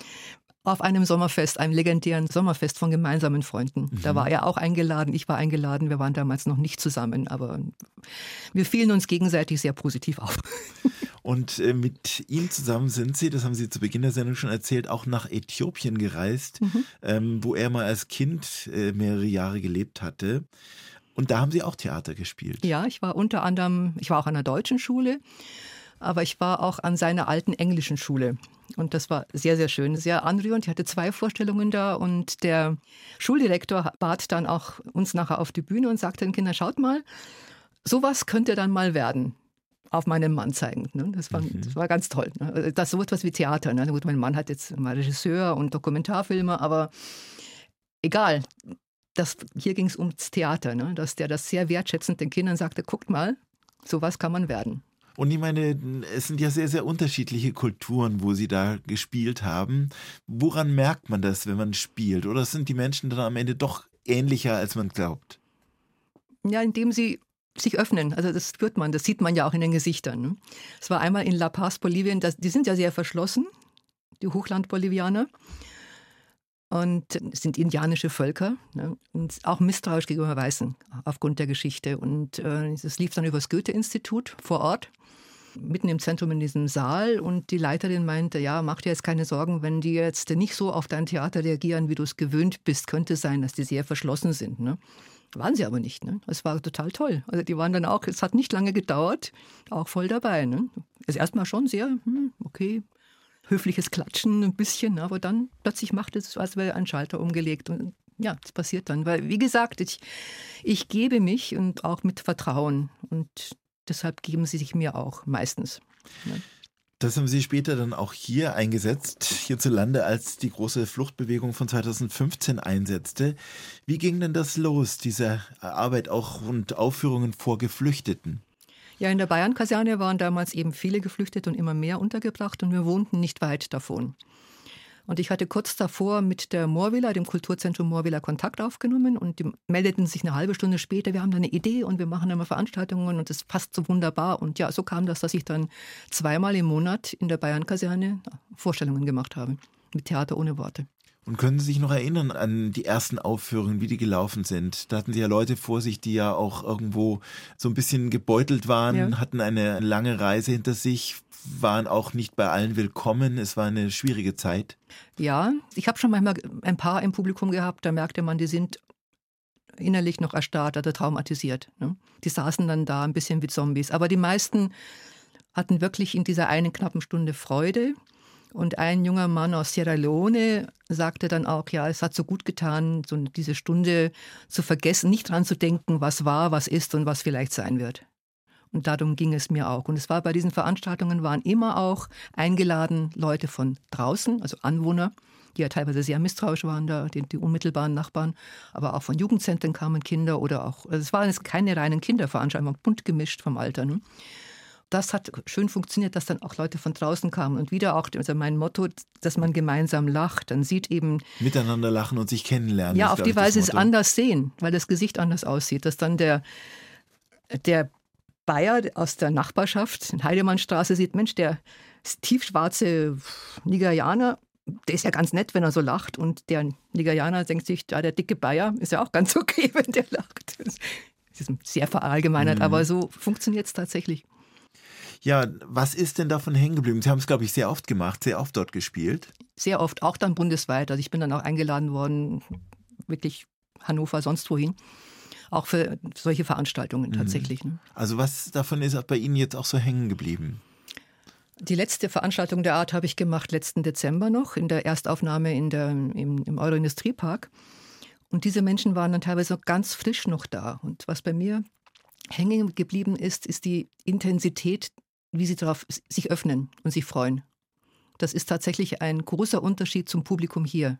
Auf einem Sommerfest, einem legendären Sommerfest von gemeinsamen Freunden. Mhm. Da war er auch eingeladen, ich war eingeladen. Wir waren damals noch nicht zusammen, aber wir fielen uns gegenseitig sehr positiv auf. *laughs* Und äh, mit ihm zusammen sind Sie, das haben Sie zu Beginn der Sendung schon erzählt, auch nach Äthiopien gereist, mhm. ähm, wo er mal als Kind äh, mehrere Jahre gelebt hatte. Und da haben Sie auch Theater gespielt. Ja, ich war unter anderem, ich war auch an einer deutschen Schule aber ich war auch an seiner alten englischen Schule. Und das war sehr, sehr schön, sehr anrührend. Ich hatte zwei Vorstellungen da und der Schuldirektor bat dann auch uns nachher auf die Bühne und sagte den Kindern, schaut mal, sowas könnte dann mal werden auf meinen Mann zeigen. Ne? Das, war, mhm. das war ganz toll. Ne? Also das so etwas wie Theater. Ne? Gut, mein Mann hat jetzt mal Regisseur und Dokumentarfilme, aber egal. Das, hier ging es ums Theater, ne? dass der das sehr wertschätzend den Kindern sagte, guckt mal, sowas kann man werden. Und ich meine, es sind ja sehr, sehr unterschiedliche Kulturen, wo Sie da gespielt haben. Woran merkt man das, wenn man spielt? Oder sind die Menschen dann am Ende doch ähnlicher, als man glaubt? Ja, indem sie sich öffnen. Also das spürt man, das sieht man ja auch in den Gesichtern. Ne? Es war einmal in La Paz, Bolivien, das, die sind ja sehr verschlossen, die Hochland-Bolivianer. Und sind indianische Völker ne? und auch misstrauisch gegenüber Weißen aufgrund der Geschichte. Und äh, es lief dann über das Goethe-Institut vor Ort, mitten im Zentrum in diesem Saal. Und die Leiterin meinte, ja, mach dir jetzt keine Sorgen, wenn die jetzt nicht so auf dein Theater reagieren, wie du es gewöhnt bist, könnte sein, dass die sehr verschlossen sind. Ne? Waren sie aber nicht. Ne? Es war total toll. Also die waren dann auch, es hat nicht lange gedauert, auch voll dabei. Ne? Also erstmal schon sehr, hm, okay, höfliches Klatschen ein bisschen, aber dann plötzlich macht es, als wäre ein Schalter umgelegt. Und ja, das passiert dann. Weil, wie gesagt, ich, ich gebe mich und auch mit Vertrauen. Und deshalb geben sie sich mir auch meistens. Ne? Das haben Sie später dann auch hier eingesetzt, hierzulande, als die große Fluchtbewegung von 2015 einsetzte. Wie ging denn das los, diese Arbeit auch und Aufführungen vor Geflüchteten? Ja, in der Bayern-Kaserne waren damals eben viele Geflüchtete und immer mehr untergebracht und wir wohnten nicht weit davon. Und ich hatte kurz davor mit der Moorvilla, dem Kulturzentrum Moorvilla, Kontakt aufgenommen und die meldeten sich eine halbe Stunde später, wir haben da eine Idee und wir machen immer Veranstaltungen und das passt so wunderbar. Und ja, so kam das, dass ich dann zweimal im Monat in der Bayern-Kaserne Vorstellungen gemacht habe. Mit Theater ohne Worte. Und können Sie sich noch erinnern an die ersten Aufführungen, wie die gelaufen sind? Da hatten Sie ja Leute vor sich, die ja auch irgendwo so ein bisschen gebeutelt waren, ja. hatten eine lange Reise hinter sich, waren auch nicht bei allen willkommen. Es war eine schwierige Zeit. Ja, ich habe schon manchmal ein paar im Publikum gehabt, da merkte man, die sind innerlich noch erstarrt oder traumatisiert. Ne? Die saßen dann da ein bisschen wie Zombies. Aber die meisten hatten wirklich in dieser einen knappen Stunde Freude. Und ein junger Mann aus Sierra Leone sagte dann auch, ja, es hat so gut getan, so diese Stunde zu vergessen, nicht dran zu denken, was war, was ist und was vielleicht sein wird. Und darum ging es mir auch. Und es war bei diesen Veranstaltungen waren immer auch eingeladen Leute von draußen, also Anwohner, die ja teilweise sehr misstrauisch waren, da die, die unmittelbaren Nachbarn, aber auch von Jugendzentren kamen Kinder oder auch, also es waren keine reinen Kinderveranstaltungen, bunt gemischt vom Alter. Ne? Das hat schön funktioniert, dass dann auch Leute von draußen kamen. Und wieder auch also mein Motto, dass man gemeinsam lacht. Dann sieht eben. Miteinander lachen und sich kennenlernen. Ja, auf die Weise es anders sehen, weil das Gesicht anders aussieht. Dass dann der, der Bayer aus der Nachbarschaft in Heidemannstraße sieht, Mensch, der tiefschwarze Nigerianer, der ist ja ganz nett, wenn er so lacht. Und der Nigerianer denkt sich, ja, der dicke Bayer ist ja auch ganz *laughs* okay, wenn der lacht. Das ist sehr verallgemeinert, mhm. aber so funktioniert es tatsächlich. Ja, was ist denn davon hängen geblieben? Sie haben es, glaube ich, sehr oft gemacht, sehr oft dort gespielt. Sehr oft, auch dann bundesweit. Also ich bin dann auch eingeladen worden, wirklich Hannover, sonst wohin auch für solche Veranstaltungen mhm. tatsächlich. Ne? Also was davon ist bei Ihnen jetzt auch so hängen geblieben? Die letzte Veranstaltung der Art habe ich gemacht letzten Dezember noch in der Erstaufnahme in der, im, im Euroindustriepark. Und diese Menschen waren dann teilweise noch ganz frisch noch da. Und was bei mir hängen geblieben ist, ist die Intensität, wie sie darauf sich öffnen und sich freuen. Das ist tatsächlich ein großer Unterschied zum Publikum hier.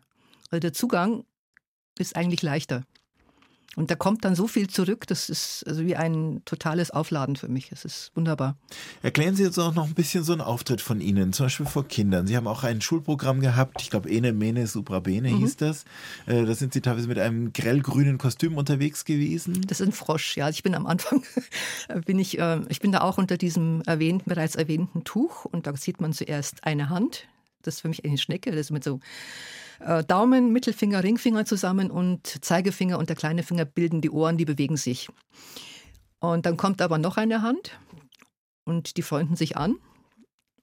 Also der Zugang ist eigentlich leichter. Und da kommt dann so viel zurück, das ist also wie ein totales Aufladen für mich. Es ist wunderbar. Erklären Sie jetzt auch noch ein bisschen so einen Auftritt von Ihnen, zum Beispiel vor Kindern. Sie haben auch ein Schulprogramm gehabt, ich glaube Ene Mene Supra Bene mhm. hieß das. Äh, da sind Sie teilweise mit einem grellgrünen Kostüm unterwegs gewesen. Das ist ein Frosch, ja. Ich bin am Anfang, *laughs* bin ich, äh, ich bin da auch unter diesem erwähnten, bereits erwähnten Tuch und da sieht man zuerst eine Hand. Das ist für mich eine Schnecke, das ist mit so äh, Daumen, Mittelfinger, Ringfinger zusammen und Zeigefinger und der kleine Finger bilden die Ohren, die bewegen sich. Und dann kommt aber noch eine Hand und die freunden sich an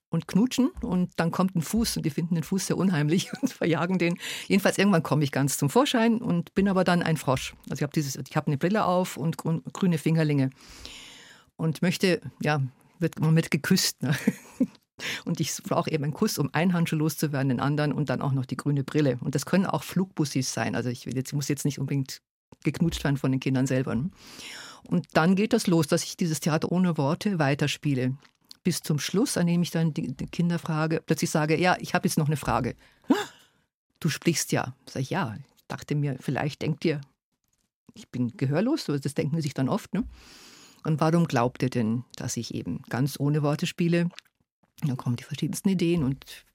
und knutschen und dann kommt ein Fuß und die finden den Fuß sehr unheimlich *laughs* und verjagen den. Jedenfalls irgendwann komme ich ganz zum Vorschein und bin aber dann ein Frosch. Also ich habe dieses, ich habe eine Brille auf und grüne Fingerlinge und möchte, ja, wird man mit geküsst. Ne? *laughs* Und ich brauche eben einen Kuss, um einen Handschuh loszuwerden, den anderen und dann auch noch die grüne Brille. Und das können auch Flugbussis sein. Also ich, jetzt, muss jetzt nicht unbedingt geknutscht werden von den Kindern selber. Ne? Und dann geht das los, dass ich dieses Theater ohne Worte weiterspiele. Bis zum Schluss, an dem ich dann die, die Kinder frage, plötzlich sage, ja, ich habe jetzt noch eine Frage. Du sprichst ja. Sag ich, ja. Ich dachte mir, vielleicht denkt ihr, ich bin gehörlos, das denken sie sich dann oft. Ne? Und warum glaubt ihr denn, dass ich eben ganz ohne Worte spiele? Dann kommen die verschiedensten Ideen und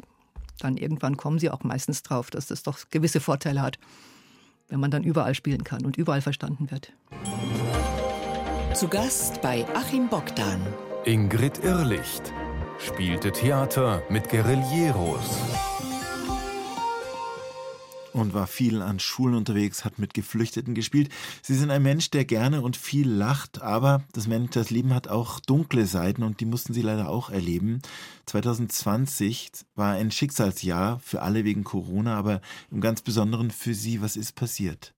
dann irgendwann kommen sie auch meistens drauf, dass das doch gewisse Vorteile hat, wenn man dann überall spielen kann und überall verstanden wird. Zu Gast bei Achim Bogdan. Ingrid Irrlicht spielte Theater mit Guerilleros und war viel an Schulen unterwegs, hat mit Geflüchteten gespielt. Sie sind ein Mensch, der gerne und viel lacht, aber das, Mensch, das Leben hat auch dunkle Seiten und die mussten Sie leider auch erleben. 2020 war ein Schicksalsjahr für alle wegen Corona, aber im ganz Besonderen für Sie. Was ist passiert?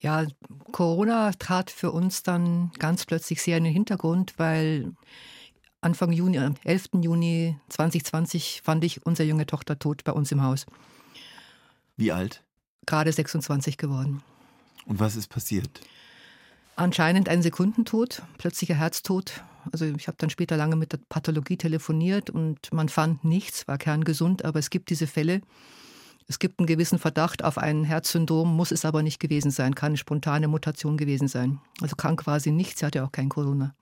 Ja, Corona trat für uns dann ganz plötzlich sehr in den Hintergrund, weil Anfang Juni, 11. Juni 2020 fand ich unsere junge Tochter tot bei uns im Haus. Wie alt? Gerade 26 geworden. Und was ist passiert? Anscheinend ein Sekundentod, plötzlicher Herztod. Also ich habe dann später lange mit der Pathologie telefoniert und man fand nichts, war kerngesund, aber es gibt diese Fälle. Es gibt einen gewissen Verdacht auf ein Herzsyndrom, muss es aber nicht gewesen sein, kann eine spontane Mutation gewesen sein. Also krank war sie nicht, sie hatte auch kein Corona.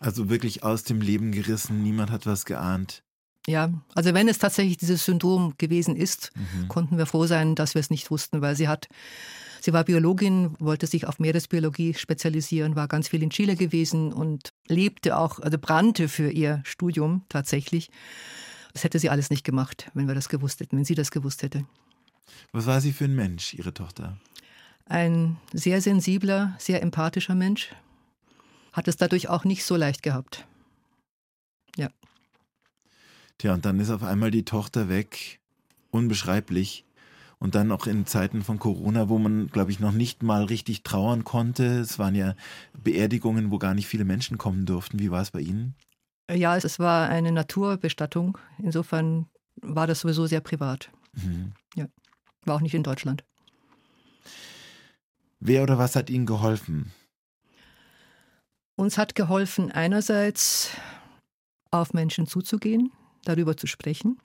Also wirklich aus dem Leben gerissen, niemand hat was geahnt. Ja, also wenn es tatsächlich dieses Syndrom gewesen ist, mhm. konnten wir froh sein, dass wir es nicht wussten, weil sie hat, sie war Biologin, wollte sich auf Meeresbiologie spezialisieren, war ganz viel in Chile gewesen und lebte auch, also brannte für ihr Studium tatsächlich. Das hätte sie alles nicht gemacht, wenn wir das gewusst hätten, wenn sie das gewusst hätte. Was war sie für ein Mensch, Ihre Tochter? Ein sehr sensibler, sehr empathischer Mensch. Hat es dadurch auch nicht so leicht gehabt. Ja. Tja, und dann ist auf einmal die Tochter weg. Unbeschreiblich. Und dann auch in Zeiten von Corona, wo man, glaube ich, noch nicht mal richtig trauern konnte. Es waren ja Beerdigungen, wo gar nicht viele Menschen kommen durften. Wie war es bei Ihnen? Ja, es war eine Naturbestattung. Insofern war das sowieso sehr privat. Mhm. Ja, war auch nicht in Deutschland. Wer oder was hat Ihnen geholfen? Uns hat geholfen, einerseits auf Menschen zuzugehen, darüber zu sprechen,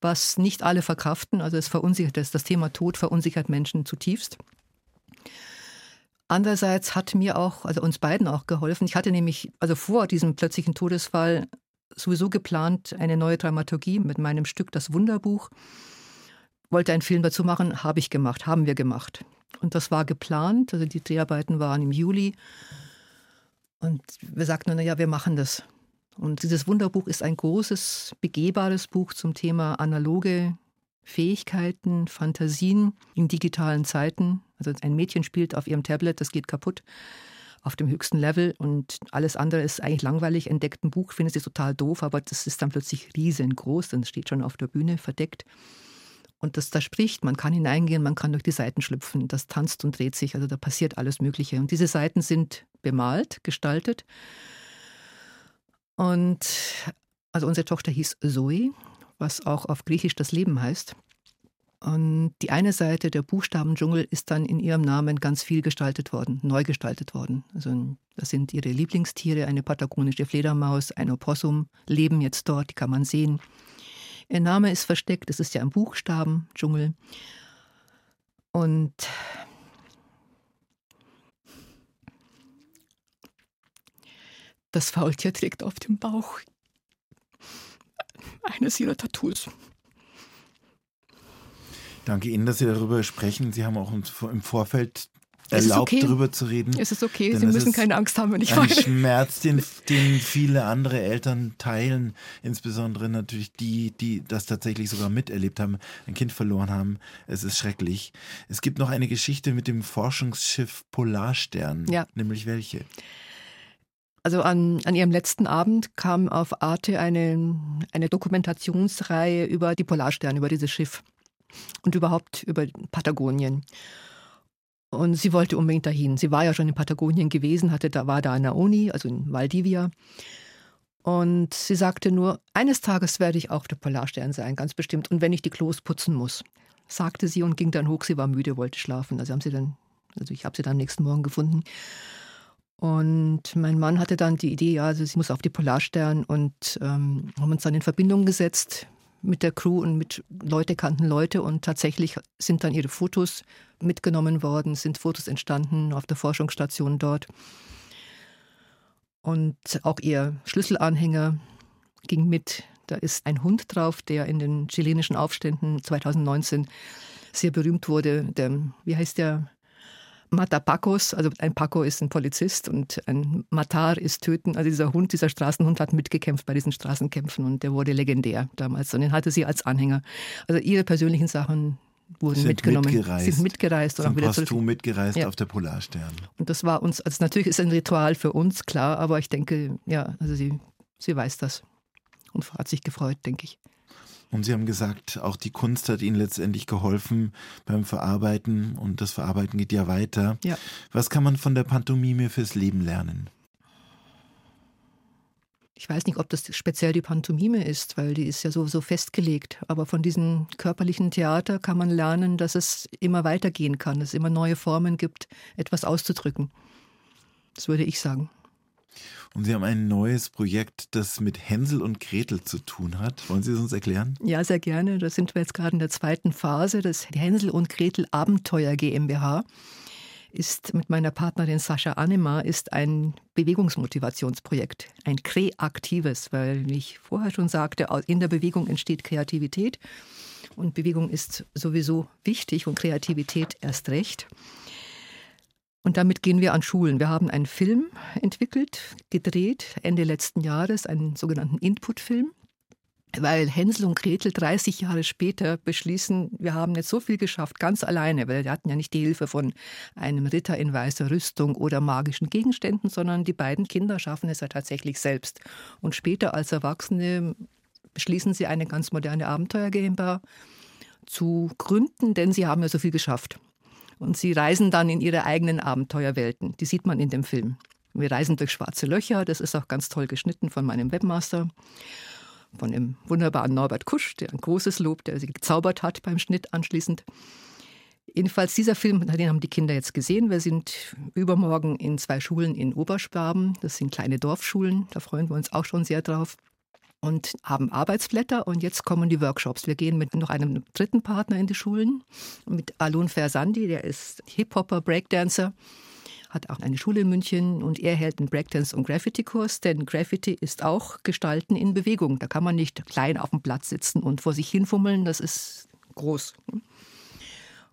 was nicht alle verkraften. Also es verunsichert, das, das Thema Tod verunsichert Menschen zutiefst. Andererseits hat mir auch, also uns beiden auch geholfen. Ich hatte nämlich, also vor diesem plötzlichen Todesfall sowieso geplant, eine neue Dramaturgie mit meinem Stück Das Wunderbuch. Wollte einen Film dazu machen, habe ich gemacht, haben wir gemacht. Und das war geplant, also die Dreharbeiten waren im Juli. Und wir sagten, naja, wir machen das. Und dieses Wunderbuch ist ein großes, begehbares Buch zum Thema analoge Fähigkeiten, Fantasien in digitalen Zeiten. Also ein Mädchen spielt auf ihrem Tablet, das geht kaputt auf dem höchsten Level und alles andere ist eigentlich langweilig. Entdeckt ein Buch, findet sie total doof, aber das ist dann plötzlich riesengroß, dann steht schon auf der Bühne verdeckt. Und das da spricht, man kann hineingehen, man kann durch die Seiten schlüpfen, das tanzt und dreht sich, also da passiert alles Mögliche. Und diese Seiten sind bemalt, gestaltet und also unsere Tochter hieß Zoe, was auch auf Griechisch das Leben heißt. Und die eine Seite, der Buchstabendschungel, ist dann in ihrem Namen ganz viel gestaltet worden, neu gestaltet worden. Also das sind ihre Lieblingstiere, eine patagonische Fledermaus, ein Opossum, leben jetzt dort, die kann man sehen. Ihr Name ist versteckt, es ist ja ein Buchstabendschungel. Und Das Faultier trägt auf dem Bauch eines ihrer Tattoos. Danke Ihnen, dass Sie darüber sprechen. Sie haben auch im Vorfeld erlaubt, okay. darüber zu reden. Es ist okay, Sie müssen keine Angst haben, wenn ich ein Schmerz, den, den viele andere Eltern teilen, insbesondere natürlich die, die das tatsächlich sogar miterlebt haben, ein Kind verloren haben. Es ist schrecklich. Es gibt noch eine Geschichte mit dem Forschungsschiff Polarstern. Ja. Nämlich welche? Also an, an ihrem letzten Abend kam auf Arte eine, eine Dokumentationsreihe über die Polarsterne, über dieses Schiff und überhaupt über Patagonien. Und sie wollte unbedingt dahin. Sie war ja schon in Patagonien gewesen, hatte da, war da an der Uni, also in Valdivia. Und sie sagte nur, eines Tages werde ich auch der Polarstern sein, ganz bestimmt. Und wenn ich die Klos putzen muss, sagte sie und ging dann hoch. Sie war müde, wollte schlafen. Also haben sie dann, also ich habe sie dann am nächsten Morgen gefunden. Und mein Mann hatte dann die Idee, ja, also sie muss auf die Polarstern und ähm, haben uns dann in Verbindung gesetzt mit der Crew und mit Leute kannten Leute und tatsächlich sind dann ihre Fotos mitgenommen worden, sind Fotos entstanden auf der Forschungsstation dort. Und auch ihr Schlüsselanhänger ging mit. Da ist ein Hund drauf, der in den chilenischen Aufständen 2019 sehr berühmt wurde. Der, wie heißt der? Matapacos, also ein Paco ist ein Polizist und ein Matar ist Töten. Also dieser Hund, dieser Straßenhund hat mitgekämpft bei diesen Straßenkämpfen und der wurde legendär damals und den hatte sie als Anhänger. Also ihre persönlichen Sachen wurden sind mitgenommen, mitgereist. sind mitgereist und auch wieder zurück. mitgereist ja. auf der Polarstern. Und das war uns, also natürlich ist ein Ritual für uns, klar, aber ich denke, ja, also sie, sie weiß das und hat sich gefreut, denke ich. Und Sie haben gesagt, auch die Kunst hat Ihnen letztendlich geholfen beim Verarbeiten und das Verarbeiten geht ja weiter. Ja. Was kann man von der Pantomime fürs Leben lernen? Ich weiß nicht, ob das speziell die Pantomime ist, weil die ist ja so, so festgelegt. Aber von diesem körperlichen Theater kann man lernen, dass es immer weitergehen kann, dass es immer neue Formen gibt, etwas auszudrücken. Das würde ich sagen. Und Sie haben ein neues Projekt, das mit Hänsel und Gretel zu tun hat. Wollen Sie es uns erklären? Ja, sehr gerne. Da sind wir jetzt gerade in der zweiten Phase. Das Hänsel und Gretel Abenteuer GmbH ist mit meiner Partnerin Sascha Anema ist ein Bewegungsmotivationsprojekt, ein kreatives, weil wie ich vorher schon sagte, in der Bewegung entsteht Kreativität und Bewegung ist sowieso wichtig und Kreativität erst recht. Und damit gehen wir an Schulen. Wir haben einen Film entwickelt, gedreht Ende letzten Jahres, einen sogenannten Input-Film, weil Hänsel und Gretel 30 Jahre später beschließen, wir haben jetzt so viel geschafft, ganz alleine, weil wir hatten ja nicht die Hilfe von einem Ritter in weißer Rüstung oder magischen Gegenständen, sondern die beiden Kinder schaffen es ja tatsächlich selbst. Und später als Erwachsene beschließen sie eine ganz moderne Abenteuer GmbH zu gründen, denn sie haben ja so viel geschafft. Und sie reisen dann in ihre eigenen Abenteuerwelten. Die sieht man in dem Film. Wir reisen durch schwarze Löcher. Das ist auch ganz toll geschnitten von meinem Webmaster, von dem wunderbaren Norbert Kusch, der ein großes Lob, der sie gezaubert hat beim Schnitt anschließend. Jedenfalls dieser Film, den haben die Kinder jetzt gesehen. Wir sind übermorgen in zwei Schulen in Oberschwaben. Das sind kleine Dorfschulen. Da freuen wir uns auch schon sehr drauf und haben Arbeitsblätter und jetzt kommen die Workshops. Wir gehen mit noch einem dritten Partner in die Schulen, mit Alun Fersandi, der ist Hip-Hopper, Breakdancer, hat auch eine Schule in München und er hält einen Breakdance- und Graffiti-Kurs, denn Graffiti ist auch Gestalten in Bewegung. Da kann man nicht klein auf dem Platz sitzen und vor sich hinfummeln, das ist groß.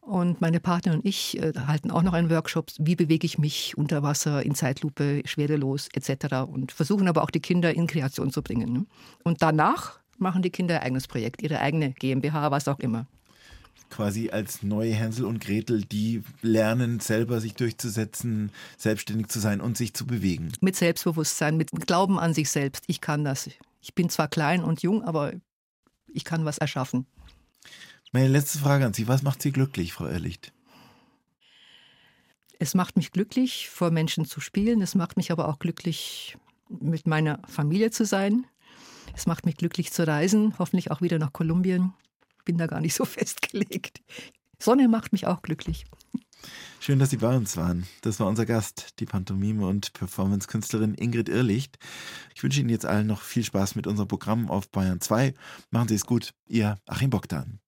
Und meine Partner und ich äh, halten auch noch einen Workshop, wie bewege ich mich unter Wasser, in Zeitlupe, schwerelos etc. Und versuchen aber auch die Kinder in Kreation zu bringen. Ne? Und danach machen die Kinder ihr eigenes Projekt, ihre eigene GmbH, was auch immer. Quasi als neue Hänsel und Gretel, die lernen, selber sich durchzusetzen, selbstständig zu sein und sich zu bewegen. Mit Selbstbewusstsein, mit Glauben an sich selbst. Ich kann das. Ich bin zwar klein und jung, aber ich kann was erschaffen. Meine letzte Frage an Sie. Was macht Sie glücklich, Frau Ehrlicht? Es macht mich glücklich, vor Menschen zu spielen. Es macht mich aber auch glücklich, mit meiner Familie zu sein. Es macht mich glücklich zu reisen, hoffentlich auch wieder nach Kolumbien. Bin da gar nicht so *laughs* festgelegt. Sonne macht mich auch glücklich. Schön, dass Sie bei uns waren. Das war unser Gast, die Pantomime- und Performance-Künstlerin Ingrid Irrlicht. Ich wünsche Ihnen jetzt allen noch viel Spaß mit unserem Programm auf Bayern 2. Machen Sie es gut, Ihr Achim Bogdan.